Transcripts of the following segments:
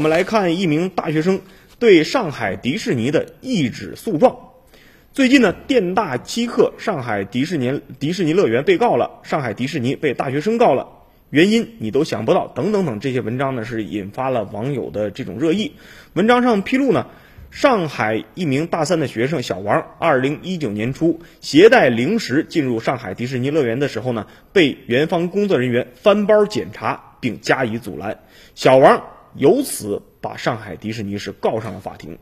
我们来看一名大学生对上海迪士尼的一纸诉状。最近呢，电大欺客，上海迪士尼迪士尼乐园被告了，上海迪士尼被大学生告了，原因你都想不到，等等等这些文章呢，是引发了网友的这种热议。文章上披露呢，上海一名大三的学生小王，二零一九年初携带零食进入上海迪士尼乐园的时候呢，被园方工作人员翻包检查并加以阻拦，小王。由此把上海迪士尼是告上了法庭。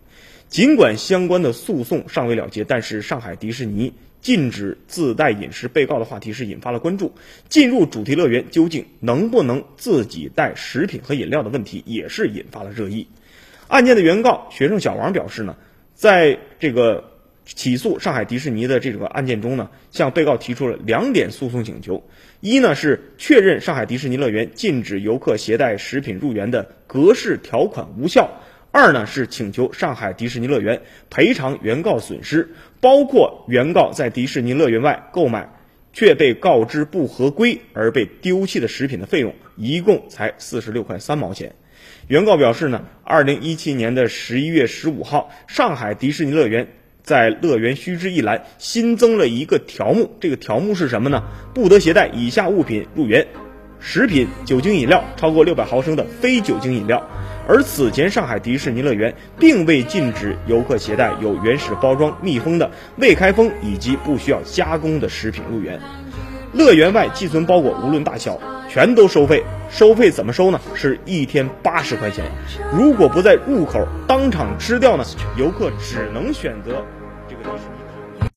尽管相关的诉讼尚未了结，但是上海迪士尼禁止自带饮食被告的话题是引发了关注。进入主题乐园究竟能不能自己带食品和饮料的问题，也是引发了热议。案件的原告学生小王表示呢，在这个。起诉上海迪士尼的这个案件中呢，向被告提出了两点诉讼请求：一呢是确认上海迪士尼乐园禁止游客携带食品入园的格式条款无效；二呢是请求上海迪士尼乐园赔偿原告损失，包括原告在迪士尼乐园外购买却被告知不合规而被丢弃的食品的费用，一共才四十六块三毛钱。原告表示呢，二零一七年的十一月十五号，上海迪士尼乐园。在乐园须知一栏新增了一个条目，这个条目是什么呢？不得携带以下物品入园：食品、酒精饮料超过六百毫升的非酒精饮料。而此前上海迪士尼乐园并未禁止游客携带有原始包装、密封的未开封以及不需要加工的食品入园。乐园外寄存包裹无论大小全都收费，收费怎么收呢？是一天八十块钱。如果不在入口当场吃掉呢？游客只能选择。这个迪士尼。